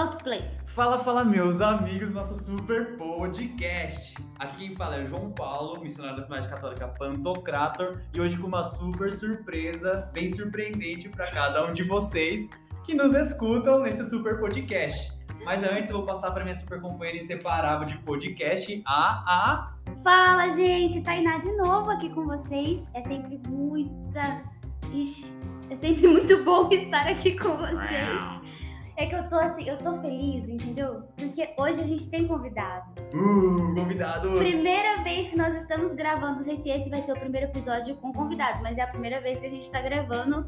Solta o play. Fala, fala, meus amigos, nosso super podcast. Aqui quem fala é o João Paulo, missionário da Comunidade Católica Pantocrator, e hoje com uma super surpresa, bem surpreendente para cada um de vocês que nos escutam nesse super podcast. Mas antes eu vou passar para minha super companheira inseparável de podcast, a a Fala, gente! Tainá de novo aqui com vocês. É sempre muita. Ixi, é sempre muito bom estar aqui com vocês. É que eu tô assim, eu tô feliz, entendeu? Porque hoje a gente tem convidado. Uh, convidados! Primeira vez que nós estamos gravando, não sei se esse vai ser o primeiro episódio com convidados, mas é a primeira vez que a gente tá gravando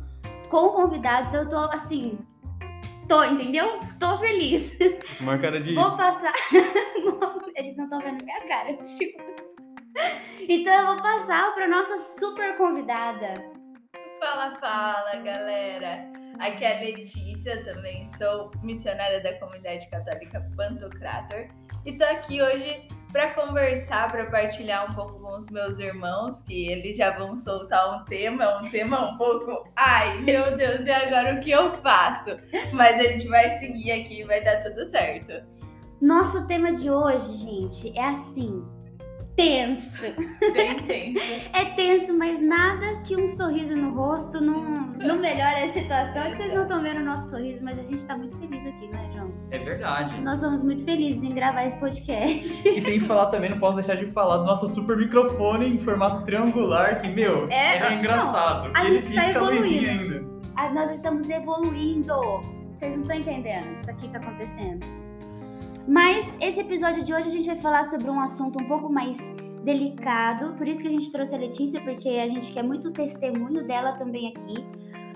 com convidados, então eu tô assim. Tô, entendeu? Tô feliz. Uma cara de. Vou passar. Eles não estão vendo minha cara. Tipo. Então eu vou passar para nossa super convidada. Fala, fala, galera. Aqui é a Letícia, também sou missionária da comunidade católica Pantocrator e tô aqui hoje para conversar, para partilhar um pouco com os meus irmãos, que eles já vão soltar um tema, um tema um pouco, ai, meu Deus, e agora o que eu faço? Mas a gente vai seguir aqui e vai dar tudo certo. Nosso tema de hoje, gente, é assim, tenso. Bem tenso. É tenso, mas nada que um sorriso no rosto não, não melhore a situação. É que vocês não estão vendo o nosso sorriso, mas a gente tá muito feliz aqui, né, João? É verdade. Nós somos muito felizes em gravar esse podcast. E sem falar também, não posso deixar de falar do nosso super microfone em formato triangular, que, meu, É, é, engraçado. a e ele gente tá a evoluindo. ainda. Nós estamos evoluindo. Vocês não estão entendendo isso aqui tá acontecendo. Mas esse episódio de hoje a gente vai falar sobre um assunto um pouco mais delicado. Por isso que a gente trouxe a Letícia, porque a gente quer muito testemunho dela também aqui.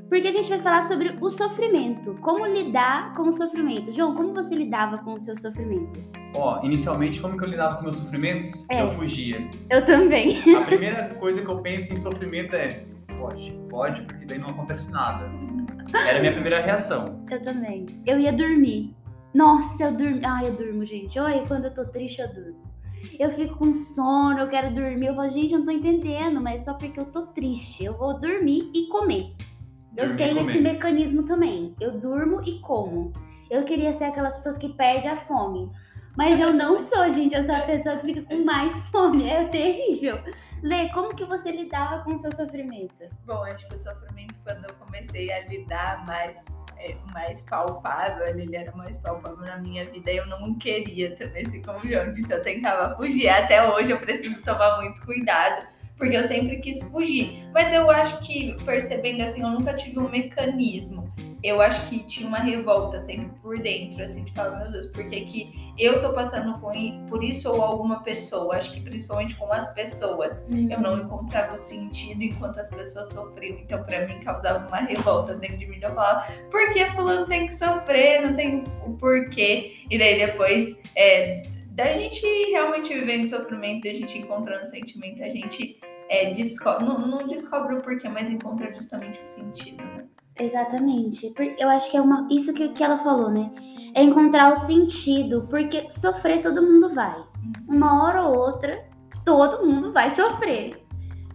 Porque a gente vai falar sobre o sofrimento. Como lidar com o sofrimento. João, como você lidava com os seus sofrimentos? Ó, inicialmente, como que eu lidava com meus sofrimentos? É. Eu fugia. Eu também. A primeira coisa que eu penso em sofrimento é pode, pode, porque daí não acontece nada. Era a minha primeira reação. Eu também. Eu ia dormir. Nossa, eu durmo. Ai, eu durmo, gente. Olha, quando eu tô triste, eu durmo. Eu fico com sono, eu quero dormir. Eu falo, gente, eu não tô entendendo, mas só porque eu tô triste. Eu vou dormir e comer. Eu Dormir tenho comer. esse mecanismo também. Eu durmo e como. Eu queria ser aquelas pessoas que perdem a fome. Mas eu não sou, gente. Eu sou a pessoa que fica com mais fome. É terrível. Lê, como que você lidava com o seu sofrimento? Bom, acho que o sofrimento, quando eu comecei a lidar mais, mais palpável, ele era mais palpável na minha vida, eu não queria ter esse conjunto. Se eu tentava fugir, até hoje eu preciso tomar muito cuidado, porque eu sempre quis fugir. Mas eu acho que, percebendo assim, eu nunca tive um mecanismo. Eu acho que tinha uma revolta sempre por dentro, assim, de falar, meu Deus, por que, que eu tô passando por isso ou alguma pessoa? Acho que principalmente com as pessoas eu não encontrava o sentido enquanto as pessoas sofriam. Então, pra mim, causava uma revolta dentro de mim. Eu falava, por que fulano tem que sofrer? Não tem o porquê. E daí depois, é, da gente realmente vivendo sofrimento, a gente encontrando sentimento, a gente é, descobre, não, não descobre o porquê, mas encontra justamente o sentido, né? Exatamente. Eu acho que é uma, isso que, que ela falou, né? É encontrar o sentido, porque sofrer todo mundo vai. Uma hora ou outra, todo mundo vai sofrer.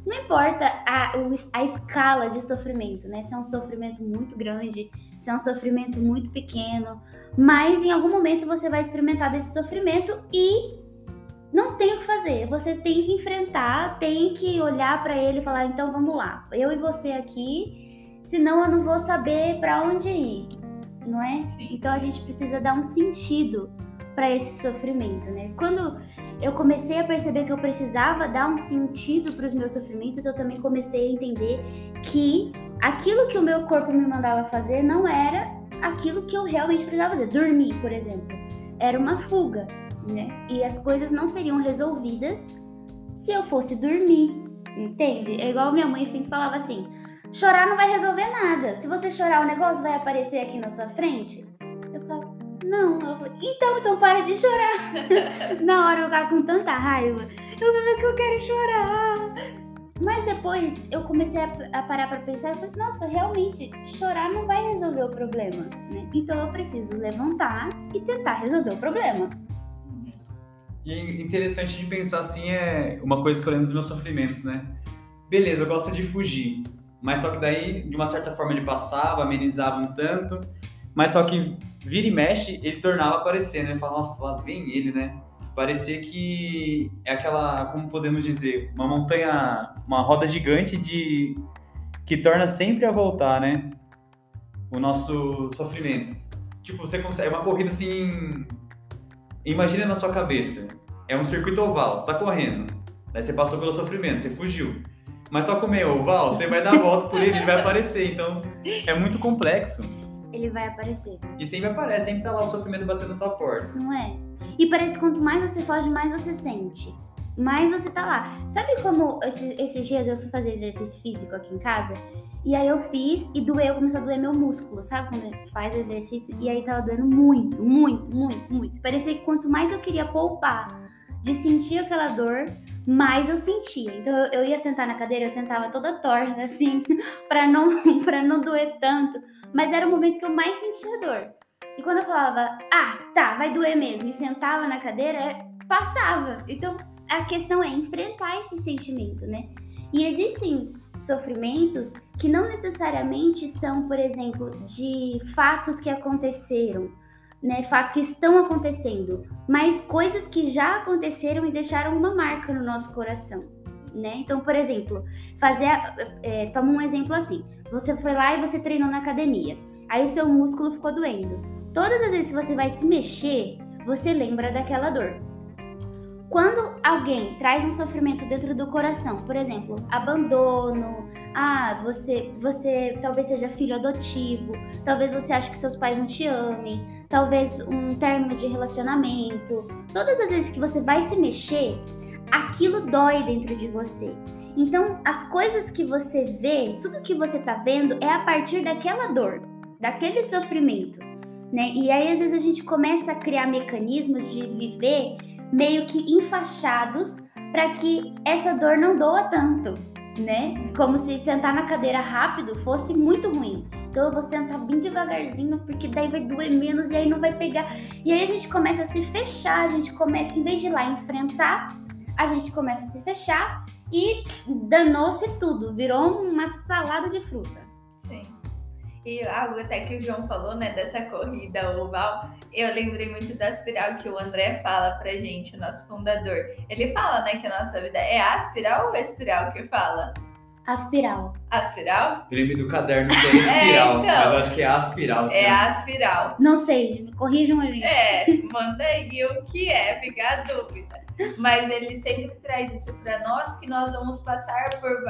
Não importa a, a escala de sofrimento, né? Se é um sofrimento muito grande, se é um sofrimento muito pequeno, mas em algum momento você vai experimentar desse sofrimento e não tem o que fazer. Você tem que enfrentar, tem que olhar pra ele e falar: então vamos lá, eu e você aqui, senão eu não vou saber pra onde ir, não é? Sim. Então a gente precisa dar um sentido para esse sofrimento, né? Quando eu comecei a perceber que eu precisava dar um sentido para os meus sofrimentos, eu também comecei a entender que aquilo que o meu corpo me mandava fazer não era aquilo que eu realmente precisava fazer. Dormir, por exemplo, era uma fuga, né? E as coisas não seriam resolvidas se eu fosse dormir, entende? É igual minha mãe sempre falava assim: chorar não vai resolver nada. Se você chorar, o negócio vai aparecer aqui na sua frente. Eu falava, não. Ela falou, então, então para de chorar. na hora eu ficava com tanta raiva. Eu falei que eu quero chorar. Mas depois eu comecei a, parar pra pensar e falei, nossa, realmente, chorar não vai resolver o problema, né? Então eu preciso levantar e tentar resolver o problema. E é interessante de pensar assim é uma coisa que eu lembro dos meus sofrimentos, né? Beleza, eu gosto de fugir, mas só que daí, de uma certa forma, ele passava, amenizava um tanto, mas só que vira e mexe, ele tornava aparecer, né? Fala, nossa, lá vem ele, né? Parecia que é aquela, como podemos dizer, uma montanha, uma roda gigante de que torna sempre a voltar, né? O nosso sofrimento. Tipo, você consegue, é uma corrida assim, imagina na sua cabeça, é um circuito oval, você tá correndo, daí você passou pelo sofrimento, você fugiu. Mas só como é oval, você vai dar a volta por ele, ele vai aparecer, então é muito complexo. Ele vai aparecer. E sempre aparece, sempre tá lá o sofrimento batendo na tua porta. Não é? E parece que quanto mais você foge, mais você sente. Mais você tá lá. Sabe como esses, esses dias eu fui fazer exercício físico aqui em casa? E aí eu fiz e doeu, começou a doer meu músculo, sabe? Quando faz exercício. E aí tava doendo muito, muito, muito, muito. Parecia que quanto mais eu queria poupar de sentir aquela dor, mais eu sentia. Então eu, ia sentar na cadeira, eu sentava toda torta, assim, pra não, pra não doer tanto. Mas era o momento que eu mais sentia dor. E quando eu falava, ah, tá, vai doer mesmo, e sentava na cadeira, passava. Então a questão é enfrentar esse sentimento, né? E existem sofrimentos que não necessariamente são, por exemplo, de fatos que aconteceram, né, fatos que estão acontecendo, mas coisas que já aconteceram e deixaram uma marca no nosso coração, né? Então, por exemplo, fazer, é, toma um exemplo assim: você foi lá e você treinou na academia, aí o seu músculo ficou doendo. Todas as vezes que você vai se mexer, você lembra daquela dor. Quando alguém traz um sofrimento dentro do coração, por exemplo, abandono, ah, você, você talvez seja filho adotivo, talvez você ache que seus pais não te amem, talvez um término de relacionamento, todas as vezes que você vai se mexer, aquilo dói dentro de você. Então, as coisas que você vê, tudo que você tá vendo é a partir daquela dor, daquele sofrimento, né? E aí às vezes a gente começa a criar mecanismos de viver meio que enfaixados para que essa dor não doa tanto, né? Como se sentar na cadeira rápido fosse muito ruim. Então eu vou sentar bem devagarzinho, porque daí vai doer menos e aí não vai pegar. E aí a gente começa a se fechar, a gente começa, em vez de ir lá enfrentar, a gente começa a se fechar e danou-se tudo, virou uma salada de fruta. Sim. E algo até que o João falou, né, dessa corrida oval, eu lembrei muito da espiral que o André fala pra gente, o nosso fundador. Ele fala, né, que a nossa vida é aspiral ou espiral que fala? Aspiral. Aspiral? Eu do caderno que é espiral, então. mas eu acho que é aspiral. sim. É aspiral. Não sei, me corrijam a gente. É, manda aí o que é, fica a dúvida. Mas ele sempre traz isso para nós, que nós vamos passar por,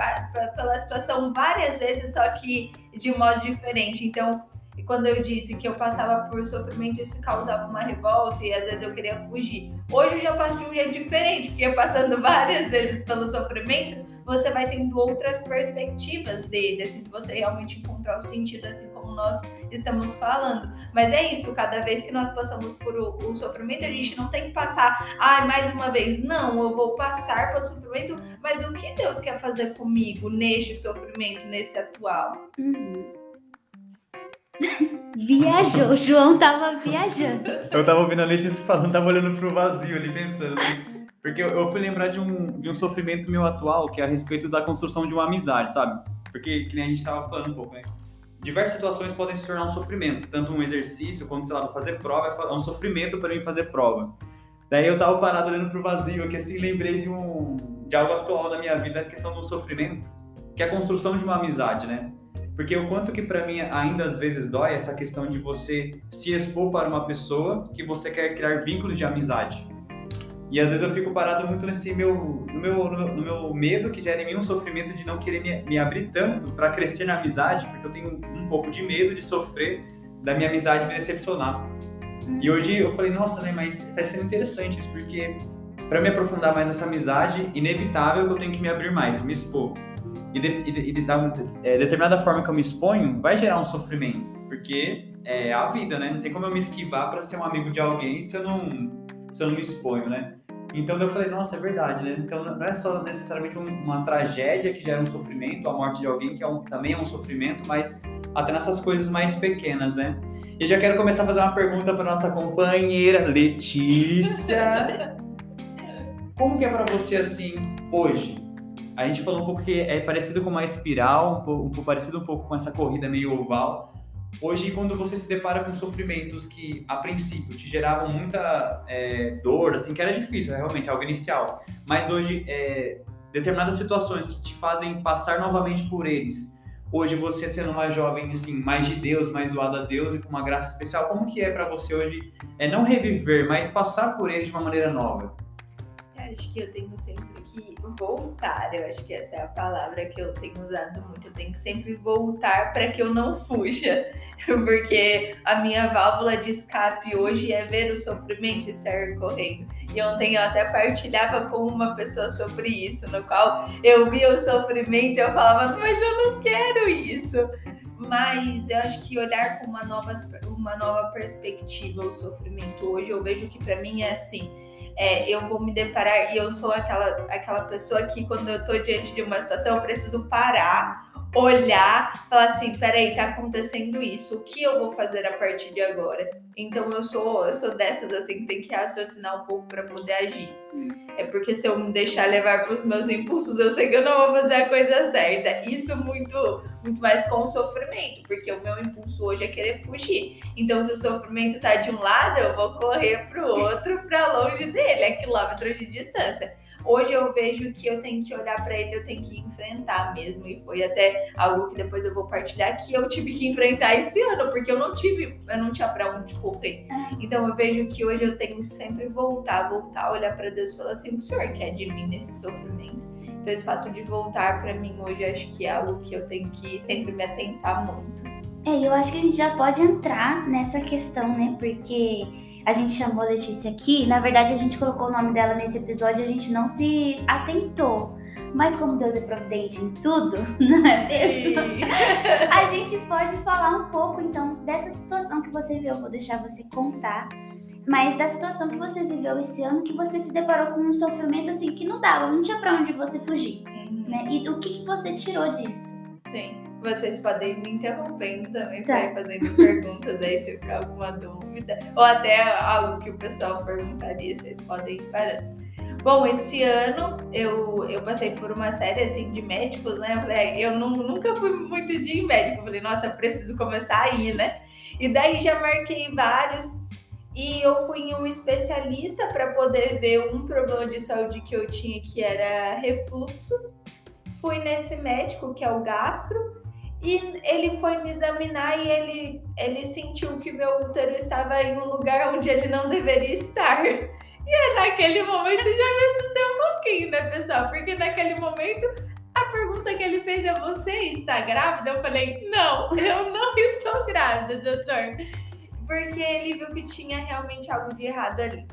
pela situação várias vezes, só que de modo diferente. Então, quando eu disse que eu passava por sofrimento, isso causava uma revolta e às vezes eu queria fugir. Hoje eu já passo de um jeito diferente, porque passando várias vezes pelo sofrimento, você vai tendo outras perspectivas dele, assim, de você realmente encontrar o sentido, assim como nós estamos falando. Mas é isso, cada vez que nós passamos por o, o sofrimento, a gente não tem que passar, ai, mais uma vez, não, eu vou passar pelo sofrimento, mas o que Deus quer fazer comigo neste sofrimento, nesse atual? Uhum. Viajou, o João tava viajando. Eu tava ouvindo a Letícia falando, tava olhando pro vazio ali, pensando. Porque eu, fui lembrar de um, de um sofrimento meu atual, que é a respeito da construção de uma amizade, sabe? Porque, que nem a gente tava falando um pouco, né? Diversas situações podem se tornar um sofrimento. Tanto um exercício, quanto, sei lá, fazer prova, é um sofrimento para mim fazer prova. Daí eu tava parado olhando pro vazio, que assim, lembrei de, um, de algo atual na minha vida, a questão do sofrimento, que é a construção de uma amizade, né? Porque o quanto que para mim ainda às vezes dói essa questão de você se expor para uma pessoa que você quer criar vínculos de amizade. E às vezes eu fico parado muito nesse meu, no meu, no meu, medo que gera em mim um sofrimento de não querer me, me abrir tanto para crescer na amizade, porque eu tenho um pouco de medo de sofrer da minha amizade me decepcionar. E hoje eu falei, nossa, né, mas tá sendo interessante isso, porque para me aprofundar mais nessa amizade, inevitável que eu tenho que me abrir mais, me expor. E, de, e, de, e de, da é, determinada forma que eu me exponho, vai gerar um sofrimento, porque é a vida, né? Não tem como eu me esquivar para ser um amigo de alguém se eu não, se eu não me exponho, né? Então eu falei, nossa, é verdade, né? Então não é só necessariamente um- uma tragédia que gera um sofrimento, a morte de alguém que é um- também é um sofrimento, mas até nessas coisas mais pequenas, né? E já quero começar a fazer uma pergunta para nossa companheira Letícia. Como que é para você assim hoje? A gente falou um pouco que é parecido com uma espiral, um pouco, um pouco parecido um pouco com essa corrida meio oval. Hoje, quando você se depara com sofrimentos que, a princípio, te geravam muita é, dor, assim, que era difícil, realmente, algo inicial, mas hoje, é, determinadas situações que te fazem passar novamente por eles, hoje você sendo uma jovem, assim, mais de Deus, mais doada a Deus e com uma graça especial, como que é para você hoje, é não reviver, mas passar por eles de uma maneira nova? Acho que eu tenho sempre que voltar. Eu acho que essa é a palavra que eu tenho usado muito. Eu tenho que sempre voltar para que eu não fuja, porque a minha válvula de escape hoje é ver o sofrimento e sair correndo. E ontem eu até partilhava com uma pessoa sobre isso, no qual eu via o sofrimento e eu falava, mas eu não quero isso. Mas eu acho que olhar com uma nova, uma nova perspectiva o sofrimento hoje, eu vejo que para mim é assim é, eu vou me deparar e eu sou aquela, aquela pessoa que quando eu tô diante de uma situação eu preciso parar, olhar, falar assim, peraí, tá acontecendo isso, o que eu vou fazer a partir de agora? Então eu sou, eu sou dessas assim que tem que raciocinar um pouco para poder agir. É porque se eu me deixar levar para os meus impulsos, eu sei que eu não vou fazer a coisa certa. Isso muito, muito mais com o sofrimento, porque o meu impulso hoje é querer fugir. Então, se o sofrimento tá de um lado, eu vou correr para o outro, para longe dele, a quilômetros de distância. Hoje eu vejo que eu tenho que olhar para ele, eu tenho que enfrentar mesmo. E foi até algo que depois eu vou partilhar que eu tive que enfrentar esse ano, porque eu não tive, eu não tinha para onde correr. É. Então eu vejo que hoje eu tenho que sempre voltar, voltar, olhar para Deus e falar assim: o Senhor quer de mim nesse sofrimento? Então esse fato de voltar para mim hoje acho que é algo que eu tenho que sempre me atentar muito. É, eu acho que a gente já pode entrar nessa questão, né? Porque a gente chamou a Letícia aqui, na verdade a gente colocou o nome dela nesse episódio, a gente não se atentou. Mas como Deus é providente em tudo, não é mesmo? a gente pode falar um pouco então dessa situação que você viu. Eu vou deixar você contar, mas da situação que você viveu esse ano, que você se deparou com um sofrimento assim que não dava, não tinha para onde você fugir, né? E o que, que você tirou disso? Sim. Vocês podem me interrompendo também tá. para ir fazendo perguntas aí se ficar alguma dúvida. Ou até algo que o pessoal perguntaria, vocês podem ir parando. Bom, esse ano eu, eu passei por uma série assim de médicos, né? Eu, falei, é, eu não, nunca fui muito de médico. Eu falei, nossa, eu preciso começar aí, né? E daí já marquei vários. E eu fui em um especialista para poder ver um problema de saúde que eu tinha, que era refluxo. Fui nesse médico, que é o gastro, e ele foi me examinar e ele, ele sentiu que meu útero estava em um lugar onde ele não deveria estar. E naquele momento já me assustei um pouquinho, né, pessoal? Porque naquele momento a pergunta que ele fez é: Você está grávida? Eu falei: Não, eu não estou grávida, doutor. Porque ele viu que tinha realmente algo de errado ali.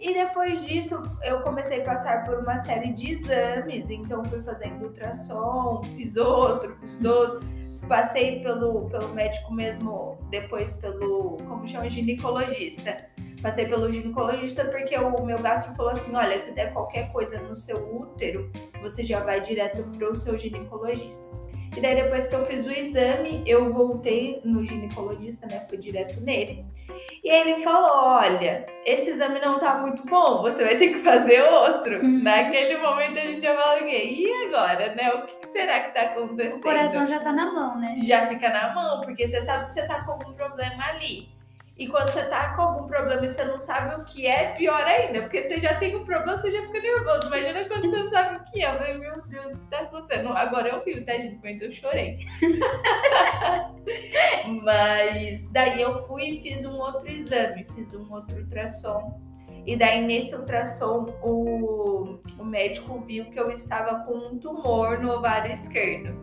E depois disso, eu comecei a passar por uma série de exames. Então, fui fazendo ultrassom, fiz outro, fiz outro passei pelo, pelo médico mesmo, depois pelo, como chama, ginecologista. Passei pelo ginecologista porque o meu gastro falou assim: olha, se der qualquer coisa no seu útero, você já vai direto pro seu ginecologista. E daí depois que eu fiz o exame, eu voltei no ginecologista, né? Fui direto nele. E aí ele falou: olha, esse exame não tá muito bom, você vai ter que fazer outro. Uhum. Naquele momento a gente já falou, e agora, né? O que será que tá acontecendo? O coração já tá na mão, né? Já fica na mão, porque você sabe que você tá com algum problema ali. E quando você tá com algum problema e você não sabe o que é, pior ainda. Porque você já tem um problema, você já fica nervoso. Imagina quando você não sabe o que é. Eu falei, meu Deus, o que tá acontecendo? Agora eu rio, tá, gente? Mas eu chorei. Mas daí eu fui e fiz um outro exame, fiz um outro ultrassom. E daí nesse ultrassom o, o médico viu que eu estava com um tumor no ovário esquerdo.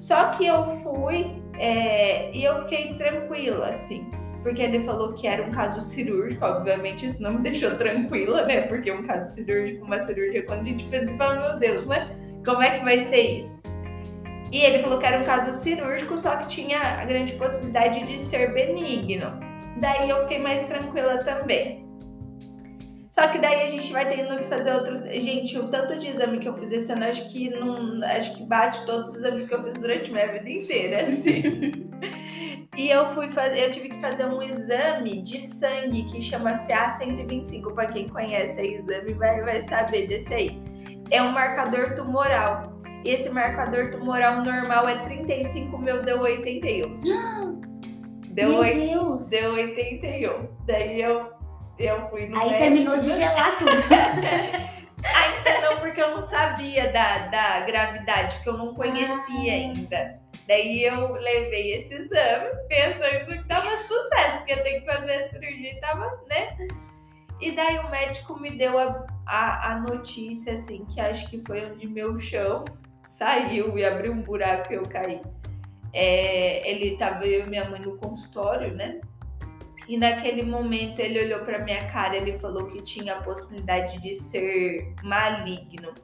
Só que eu fui é, e eu fiquei tranquila, assim porque ele falou que era um caso cirúrgico, obviamente isso não me deixou tranquila, né? Porque um caso cirúrgico, uma cirurgia, quando a gente pensa, fala, meu Deus, né? Como é que vai ser isso? E ele falou que era um caso cirúrgico, só que tinha a grande possibilidade de ser benigno. Daí eu fiquei mais tranquila também. Só que daí a gente vai tendo que fazer outros. Gente, o tanto de exame que eu fiz esse ano, acho que não. Acho que bate todos os exames que eu fiz durante minha vida inteira, assim. E eu fui fazer, eu tive que fazer um exame de sangue que chama-se A125. Para quem conhece o exame vai, vai saber desse aí. É um marcador tumoral. E esse marcador tumoral normal é 35, meu deu 81. Deu, Meu oit- Deus. deu 81. Daí eu, eu fui no Aí médico. terminou de gelar tudo. Ainda não, porque eu não sabia da, da gravidade, porque eu não conhecia Ah. ainda. Daí eu levei esse exame pensando que tava sucesso, que ia ter que fazer a cirurgia e tava, né? E daí o médico me deu a, a, a notícia, assim, que acho que foi onde meu chão saiu e abriu um buraco e eu caí. É, ele tava eu e minha mãe no consultório, né? E naquele momento ele olhou pra minha cara, ele falou que tinha a possibilidade de ser maligno.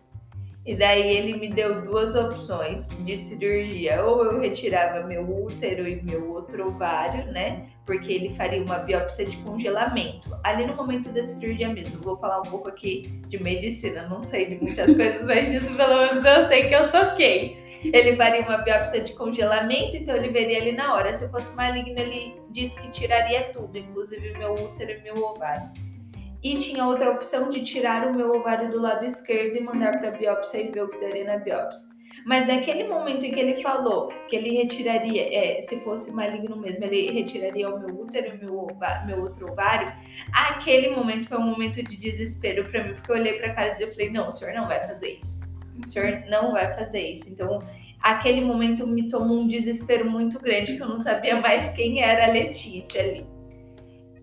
E daí ele me deu duas opções de cirurgia. Ou eu retirava meu útero e meu outro ovário, né? Porque ele faria uma biópsia de congelamento. Ali no momento da cirurgia mesmo. Vou falar um pouco aqui de medicina. Não sei de muitas coisas, mas disso pelo menos eu sei que eu toquei. Ele faria uma biópsia de congelamento, então ele veria ali na hora. Se fosse maligno, ele disse que tiraria tudo, inclusive meu útero e meu ovário. E tinha outra opção de tirar o meu ovário do lado esquerdo e mandar para biópsia e ver o que daria na biópsia. Mas naquele momento em que ele falou que ele retiraria, é, se fosse maligno mesmo, ele retiraria o meu útero e meu, meu outro ovário, aquele momento foi um momento de desespero para mim, porque eu olhei para a cara dele e falei: não, o senhor não vai fazer isso. O senhor não vai fazer isso. Então, aquele momento me tomou um desespero muito grande, que eu não sabia mais quem era a Letícia ali.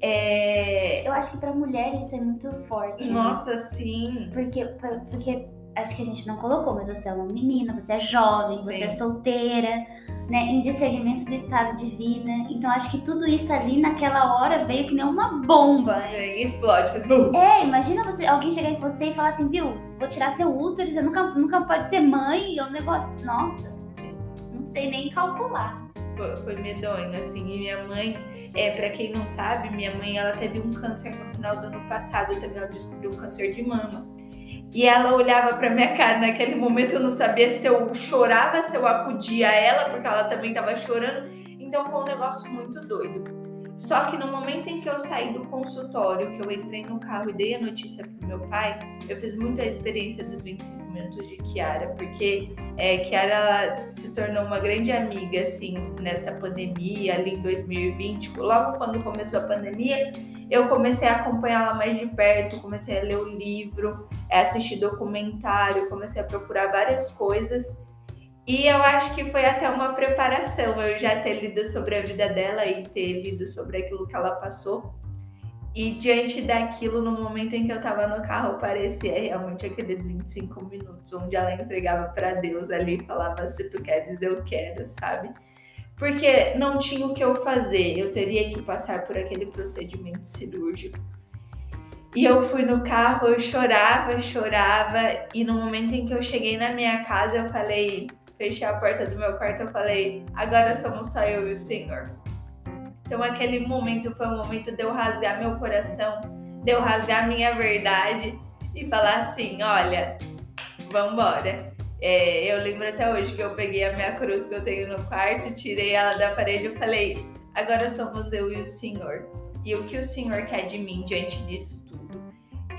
É... Eu acho que pra mulher isso é muito forte. né? Nossa, sim. Porque, porque acho que a gente não colocou, mas você é uma menina, você é jovem, você Sim. é solteira, né? Em discernimento do estado de vida. Então acho que tudo isso ali naquela hora veio que nem uma bomba. né? É, Explode, faz. É, imagina você, alguém chegar em você e falar assim, viu, vou tirar seu útero, você nunca, nunca pode ser mãe, é um negócio. Nossa, não sei nem calcular. Foi, foi medonho, assim. E minha mãe, é, para quem não sabe, minha mãe ela teve um câncer no final do ano passado, também ela descobriu um câncer de mama. E ela olhava pra minha cara naquele momento, eu não sabia se eu chorava, se eu acudia a ela, porque ela também tava chorando. Então foi um negócio muito doido. Só que no momento em que eu saí do consultório, que eu entrei no carro e dei a notícia pro meu pai, eu fiz muito a experiência dos 25 minutos de Kiara, porque é, Kiara se tornou uma grande amiga, assim, nessa pandemia, ali em 2020. Logo quando começou a pandemia, eu comecei a acompanhá-la mais de perto, comecei a ler o livro, é, assistir documentário, comecei a procurar várias coisas. E eu acho que foi até uma preparação eu já ter lido sobre a vida dela e ter lido sobre aquilo que ela passou. E diante daquilo, no momento em que eu tava no carro, parecia realmente aqueles 25 minutos onde ela entregava para Deus ali e falava: Se tu queres, eu quero, sabe? Porque não tinha o que eu fazer, eu teria que passar por aquele procedimento cirúrgico. E eu fui no carro, eu chorava, chorava, e no momento em que eu cheguei na minha casa, eu falei: Fechei a porta do meu quarto, eu falei: Agora somos só eu e o Senhor. Então aquele momento foi um momento de eu rasgar meu coração, de eu rasgar minha verdade e falar assim, olha, vambora. É, eu lembro até hoje que eu peguei a minha cruz que eu tenho no quarto, tirei ela da parede e falei, agora somos eu e o Senhor. E o que o Senhor quer de mim diante disso?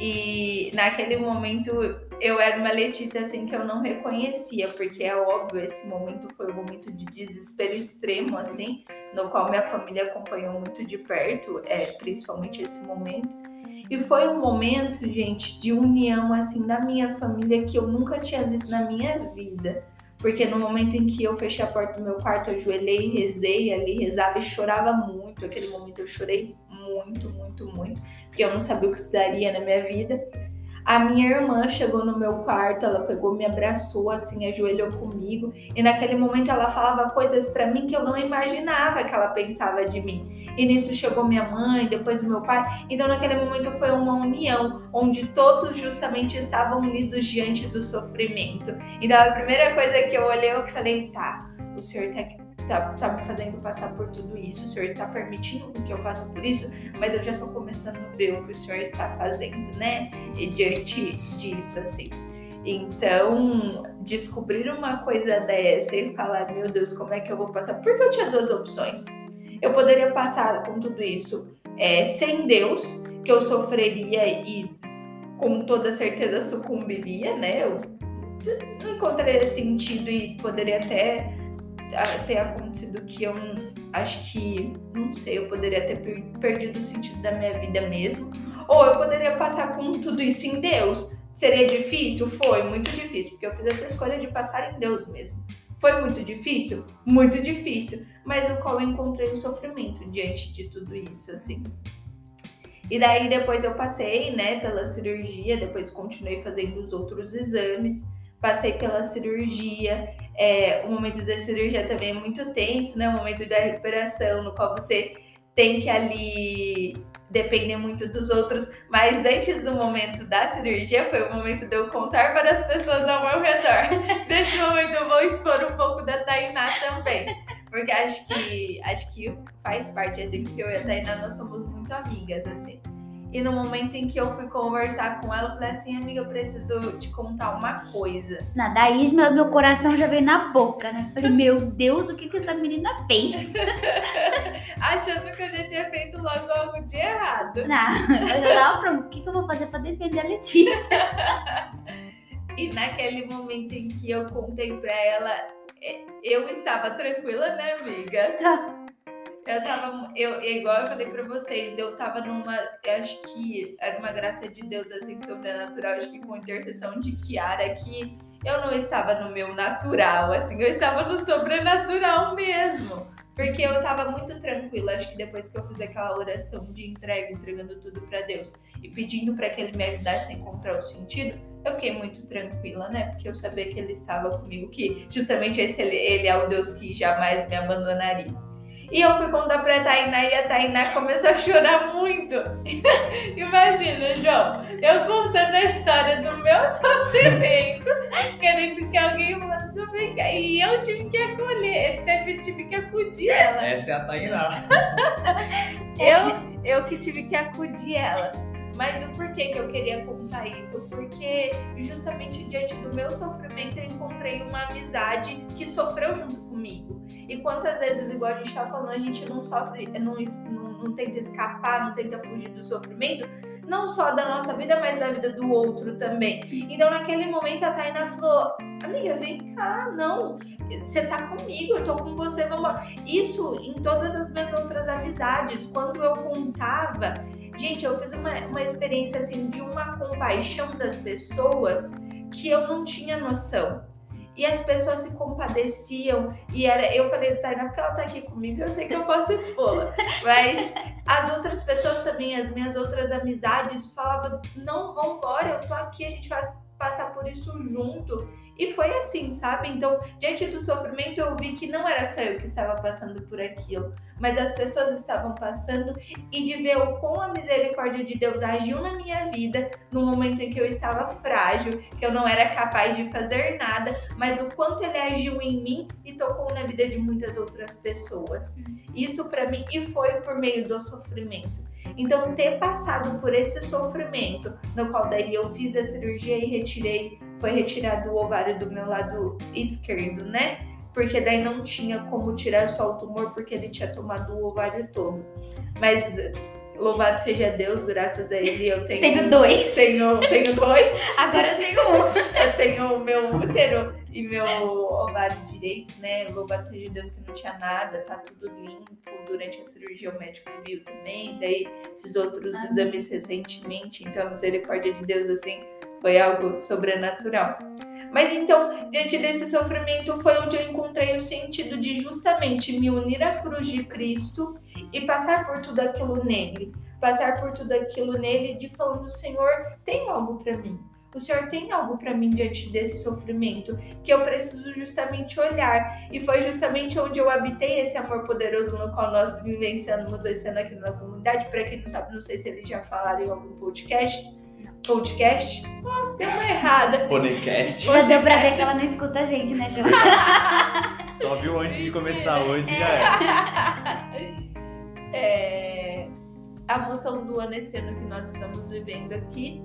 E naquele momento eu era uma Letícia assim que eu não reconhecia, porque é óbvio, esse momento foi um momento de desespero extremo, assim, no qual minha família acompanhou muito de perto, é, principalmente esse momento. E foi um momento, gente, de união assim da minha família que eu nunca tinha visto na minha vida. Porque no momento em que eu fechei a porta do meu quarto, eu ajoelhei, rezei ali, rezava e chorava muito. Aquele momento eu chorei muito, muito, muito, porque eu não sabia o que se daria na minha vida. A minha irmã chegou no meu quarto, ela pegou, me abraçou, assim, ajoelhou comigo, e naquele momento ela falava coisas para mim que eu não imaginava que ela pensava de mim. E nisso chegou minha mãe, depois meu pai. Então naquele momento foi uma união, onde todos justamente estavam unidos diante do sofrimento. Então a primeira coisa que eu olhei, eu falei, tá, o senhor tá Tá, tá, me fazendo passar por tudo isso, o senhor está permitindo que eu faça por isso, mas eu já tô começando a ver o que o senhor está fazendo, né? E diante disso, assim. Então, descobrir uma coisa dessa e falar, meu Deus, como é que eu vou passar? Porque eu tinha duas opções. Eu poderia passar com tudo isso é, sem Deus, que eu sofreria e com toda certeza sucumbiria, né? Eu não encontraria sentido e poderia até ter acontecido que eu acho que, não sei, eu poderia ter perdido o sentido da minha vida mesmo, ou eu poderia passar com tudo isso em Deus. Seria difícil? Foi muito difícil, porque eu fiz essa escolha de passar em Deus mesmo. Foi muito difícil? Muito difícil, mas o qual eu encontrei o sofrimento diante de tudo isso, assim. E daí depois eu passei, né, pela cirurgia, depois continuei fazendo os outros exames, passei pela cirurgia. É, o momento da cirurgia também é muito tenso, né? O momento da recuperação, no qual você tem que ali depender muito dos outros. Mas antes do momento da cirurgia, foi o momento de eu contar para as pessoas ao meu redor. Nesse momento eu vou expor um pouco da Tainá também. Porque acho que acho que faz parte, assim, porque eu e a Tainá nós somos muito amigas, assim. E no momento em que eu fui conversar com ela, eu falei assim, amiga, eu preciso te contar uma coisa. Na, daí meu, meu coração já veio na boca, né? Falei, meu Deus, o que, que essa menina fez? Achando que eu já tinha feito logo algo de errado. Não, eu já tava pronto. O que, que eu vou fazer pra defender a Letícia? e naquele momento em que eu contei pra ela, é, eu estava tranquila, né, amiga? Tá. Eu tava, eu, igual eu falei pra vocês, eu tava numa, eu acho que era uma graça de Deus, assim, sobrenatural, acho que com intercessão de Kiara, que eu não estava no meu natural, assim, eu estava no sobrenatural mesmo. Porque eu tava muito tranquila, acho que depois que eu fiz aquela oração de entrega, entregando tudo para Deus e pedindo para que ele me ajudasse a encontrar o sentido, eu fiquei muito tranquila, né? Porque eu sabia que ele estava comigo, que justamente esse ele, ele é o Deus que jamais me abandonaria. E eu fui contar pra Tainá e a Tainá começou a chorar muito. Imagina, João, eu contando a história do meu sofrimento, querendo que alguém manda bem E eu tive que acolher, teve, tive que acudir ela. Essa é a Tainá. eu, eu que tive que acudir ela. Mas o porquê que eu queria contar isso? Porque justamente diante do meu sofrimento eu encontrei uma amizade que sofreu junto comigo. E quantas vezes, igual a gente tá falando, a gente não sofre, não, não, não tenta escapar, não tenta fugir do sofrimento, não só da nossa vida, mas da vida do outro também. Então, naquele momento, a Taina falou: Amiga, vem cá, não, você tá comigo, eu tô com você, vamos. Isso em todas as minhas outras amizades, quando eu contava, gente, eu fiz uma, uma experiência assim de uma compaixão das pessoas que eu não tinha noção e as pessoas se compadeciam. E era, eu falei, Tainá, porque ela tá aqui comigo, eu sei que eu posso expô-la. Mas as outras pessoas também, as minhas outras amizades, falavam: não, vambora, eu tô aqui, a gente vai passar por isso junto. E foi assim, sabe? Então, diante do sofrimento, eu vi que não era só eu que estava passando por aquilo, mas as pessoas estavam passando e de ver o quão a misericórdia de Deus agiu na minha vida no momento em que eu estava frágil, que eu não era capaz de fazer nada, mas o quanto ele agiu em mim e tocou na vida de muitas outras pessoas. Isso para mim e foi por meio do sofrimento. Então, ter passado por esse sofrimento, no qual daí eu fiz a cirurgia e retirei foi retirado o ovário do meu lado esquerdo, né? Porque daí não tinha como tirar só o tumor, porque ele tinha tomado o ovário todo. Mas louvado seja Deus, graças a ele eu tenho. Tenho dois. Tenho, tenho dois. Agora eu tenho um. eu tenho o meu útero e meu ovário direito, né? Louvado seja Deus que não tinha nada, tá tudo limpo. Durante a cirurgia o médico viu também, daí fiz outros ah. exames recentemente, então a misericórdia de Deus, assim, foi algo sobrenatural. Mas então, diante desse sofrimento, foi onde eu encontrei o sentido de justamente me unir à cruz de Cristo e passar por tudo aquilo nele. Passar por tudo aquilo nele, de falando: Senhor, tem algo para mim. O Senhor tem algo para mim diante desse sofrimento que eu preciso justamente olhar. E foi justamente onde eu habitei esse amor poderoso no qual nós vivenciamos esse ano aqui na comunidade. Para quem não sabe, não sei se eles já falaram em algum podcast podcast. Oh, deu uma errada. Podcast. Já deu pra ver que ela não escuta a gente, né, João? Só viu antes de começar hoje e já é. é. A moção do ano esse ano que nós estamos vivendo aqui.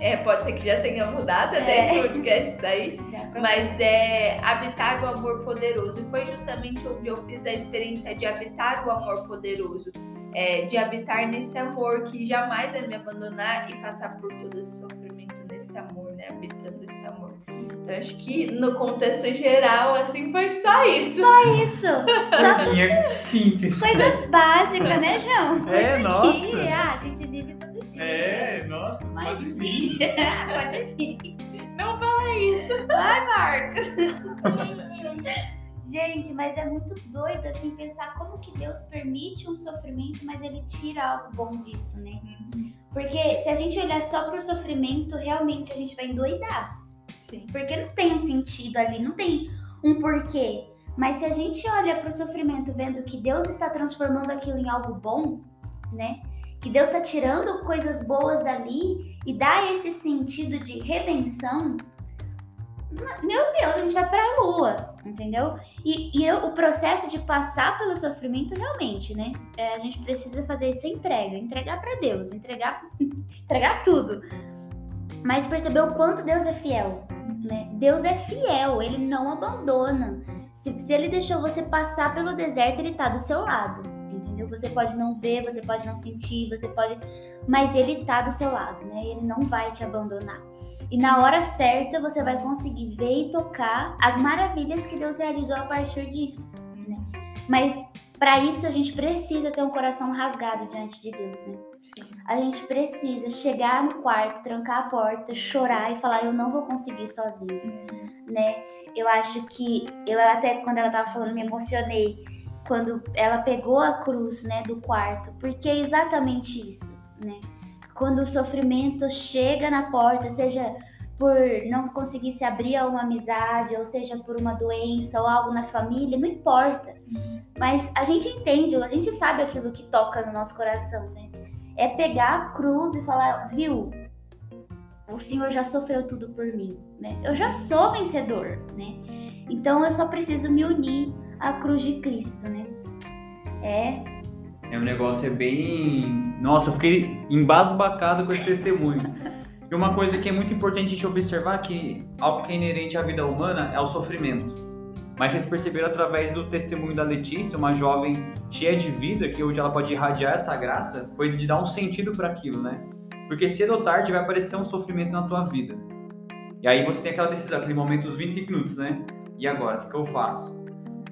É, pode ser que já tenha mudado até é. esse podcast sair, mas é habitar o amor poderoso. E foi justamente onde eu fiz a experiência de habitar o amor poderoso é, de habitar nesse amor que jamais vai me abandonar e passar por todo esse sofrimento nesse amor, né? Habitando esse amor. Então acho que no contexto geral, assim, foi só isso. Só isso. Só Coisinha simples. coisa básica, né, João? Coisa É, que, nossa. ah, a gente vive todo dia. É, nossa, Mas pode vir. pode vir. Não fala isso. Vai, Marcos. Gente, mas é muito doido assim pensar como que Deus permite um sofrimento, mas ele tira algo bom disso, né? Porque se a gente olhar só pro sofrimento, realmente a gente vai endoidar. Sim. Porque não tem um sentido ali, não tem um porquê. Mas se a gente olha pro sofrimento vendo que Deus está transformando aquilo em algo bom, né? Que Deus está tirando coisas boas dali e dá esse sentido de redenção, meu Deus, a gente vai pra lua, entendeu? E, e eu- o processo de passar pelo sofrimento, realmente, né? É, a gente precisa fazer essa entrega, entregar pra Deus, entregar, entregar tudo. Mas perceber o quanto Deus é fiel, né? Deus é fiel, ele não abandona. Se, se ele deixou você passar pelo deserto, ele tá do seu lado, entendeu? Você pode não ver, você pode não sentir, você pode. Mas ele tá do seu lado, né? Ele não vai te abandonar. E na hora certa você vai conseguir ver e tocar as maravilhas que Deus realizou a partir disso, né? Mas para isso a gente precisa ter um coração rasgado diante de Deus, né? Sim. A gente precisa chegar no quarto, trancar a porta, chorar e falar eu não vou conseguir sozinho, né? Eu acho que eu até quando ela tava falando me emocionei quando ela pegou a cruz, né, do quarto, porque é exatamente isso, né? Quando o sofrimento chega na porta, seja por não conseguir se abrir a uma amizade, ou seja por uma doença ou algo na família, não importa. Mas a gente entende, a gente sabe aquilo que toca no nosso coração, né? É pegar a cruz e falar, viu? O Senhor já sofreu tudo por mim, né? Eu já sou vencedor, né? Então eu só preciso me unir à cruz de Cristo, né? É, É um negócio é bem. Nossa, eu fiquei embasbacado com esse testemunho. E uma coisa que é muito importante a gente observar que algo que é inerente à vida humana é o sofrimento. Mas vocês perceberam através do testemunho da Letícia, uma jovem cheia de vida, que hoje ela pode irradiar essa graça, foi de dar um sentido para aquilo, né? Porque cedo ou tarde vai aparecer um sofrimento na tua vida. E aí você tem aquela decisão, aquele momento dos 25 minutos, né? E agora, o que eu faço?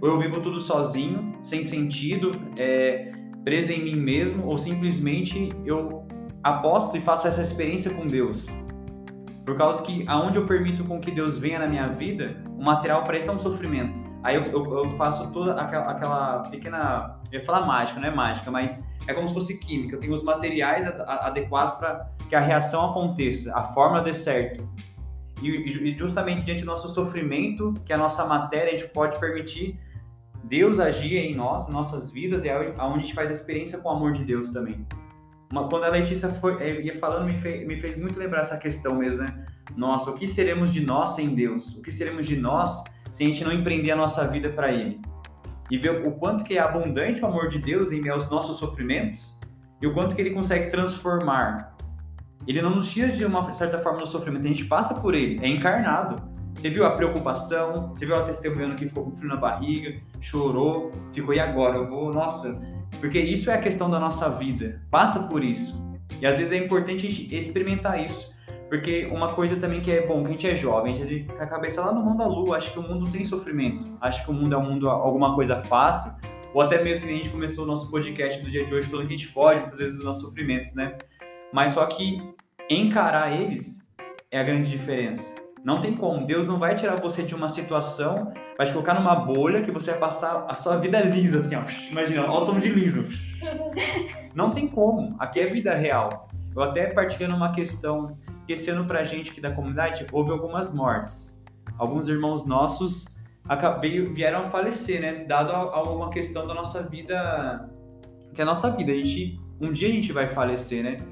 Ou eu vivo tudo sozinho, sem sentido, é, preso em mim mesmo, ou simplesmente eu aposto e faço essa experiência com Deus. Por causa que aonde eu permito com que Deus venha na minha vida, o material para isso é um sofrimento. Aí eu, eu- eu faço toda aquela, aquela pequena. Eu ia falar mágica, não é mágica, mas é como se fosse química. Eu tenho os materiais a- a- adequados para que a reação aconteça, a fórmula dê certo. E, e justamente diante do nosso sofrimento, que a nossa matéria, a gente pode permitir Deus agir em nós, nossas vidas, e é onde a gente faz a experiência com o amor de Deus também. Uma- quando a Letícia foi, eh, ia falando, me fez, me fez muito lembrar essa questão mesmo, né? Nossa, o que seremos de nós sem Deus? O que seremos de nós se a gente não empreender a nossa vida para Ele? E ver o quanto que é abundante o amor de Deus em meio aos nossos sofrimentos e o quanto que Ele consegue transformar. Ele não nos tira de uma certa forma no sofrimento, a gente passa por ele, é encarnado. Você viu a preocupação, você viu ela testemunhando que ficou com frio na barriga, chorou, ficou, e agora? Eu vou, nossa, porque isso é a questão da nossa vida, passa por isso. E às vezes é importante a gente experimentar isso. Porque uma coisa também que é bom, que a gente é jovem, a gente fica a cabeça lá no mundo da lua, acha que o mundo tem sofrimento, acha que o mundo é um mundo alguma coisa fácil, ou até mesmo que a gente começou o nosso podcast do dia de hoje falando que a gente foge muitas vezes dos nossos sofrimentos, né? Mas só que encarar eles é a grande diferença. Não tem como, Deus não vai tirar você de uma situação, vai te colocar numa bolha que você vai passar a sua vida lisa, assim, ó. Imagina, ó o som de liso. Não tem como, aqui é vida real. Eu até partilhando uma questão que esse ano pra gente aqui da comunidade houve algumas mortes. Alguns irmãos nossos vieram a falecer, né? Dado a, a uma questão da nossa vida, que é a nossa vida. A gente, um dia a gente vai falecer, né?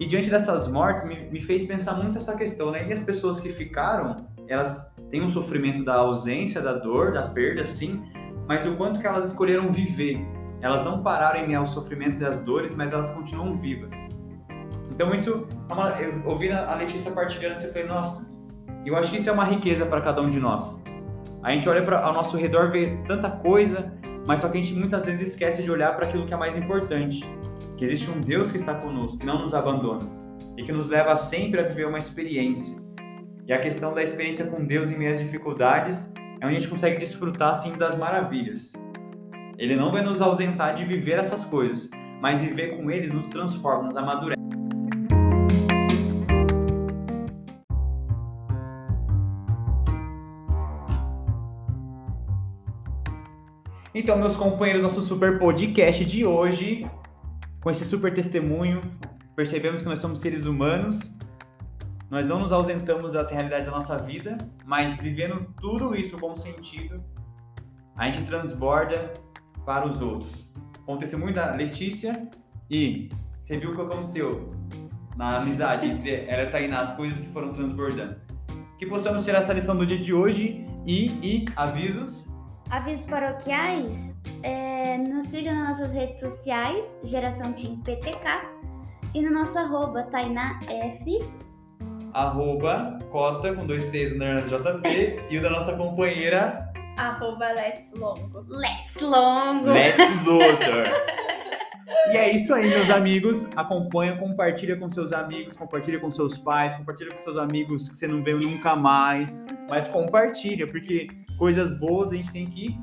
E diante dessas mortes me, me fez pensar muito essa questão, né? E as pessoas que ficaram, elas têm um sofrimento da ausência, da dor, da perda, sim, mas o quanto que elas escolheram viver. Elas não pararam em meio aos sofrimentos e às dores, mas elas continuam vivas. Então isso, é eu ouvi a Letícia partilhando, você falei, nossa, eu acho que isso é uma riqueza para cada um de nós. A gente olha para ao nosso redor, vê tanta coisa, mas só que a gente muitas vezes esquece de olhar para aquilo que é mais importante. Que existe um Deus que está conosco, que não nos abandona e que nos leva sempre a viver uma experiência. E a questão da experiência com Deus em meio às dificuldades é onde a gente consegue desfrutar assim das maravilhas. Ele não vai nos ausentar de viver essas coisas, mas viver com ele nos transforma, nos amadurece. Então, meus companheiros, nosso super podcast de hoje, com esse super testemunho, percebemos que nós somos seres humanos, nós não nos ausentamos das realidades da nossa vida, mas vivendo tudo isso com sentido, a gente transborda para os outros. Com o testemunho da Letícia e você viu o que aconteceu na amizade entre ela e a Tainá, as coisas que foram transbordando. Que possamos tirar essa lição do dia de hoje e, e avisos Avisos paroquiais, é, nos siga nas nossas redes sociais, Geração Team PTK, e no nosso arroba TainaF. Arroba Cota com dois T's na JP e o da nossa companheira. Arroba Let's Longo. Let's Longo! Let's! E é isso aí, meus amigos. Acompanha, compartilha com seus amigos, compartilha com seus pais, compartilha com seus amigos que você não vê nunca mais. Mas compartilha, porque coisas boas a gente tem que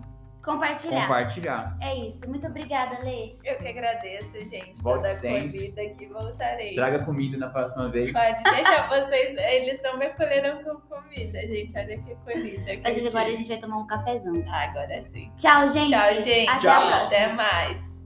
Compartilhar. compartilhar. É isso. Muito obrigada, Lê. Eu que agradeço, gente. Volte toda a sempre. acolhida que voltarei. Traga comida na próxima vez. Pode deixar vocês. Eles não me acolheram com comida, gente. Olha que acolhida. Mas agora a gente vai tomar um cafezão. tive. Agora sim. Tchau, gente. Tchau, gente. Até Tchau. a próxima. Até mais.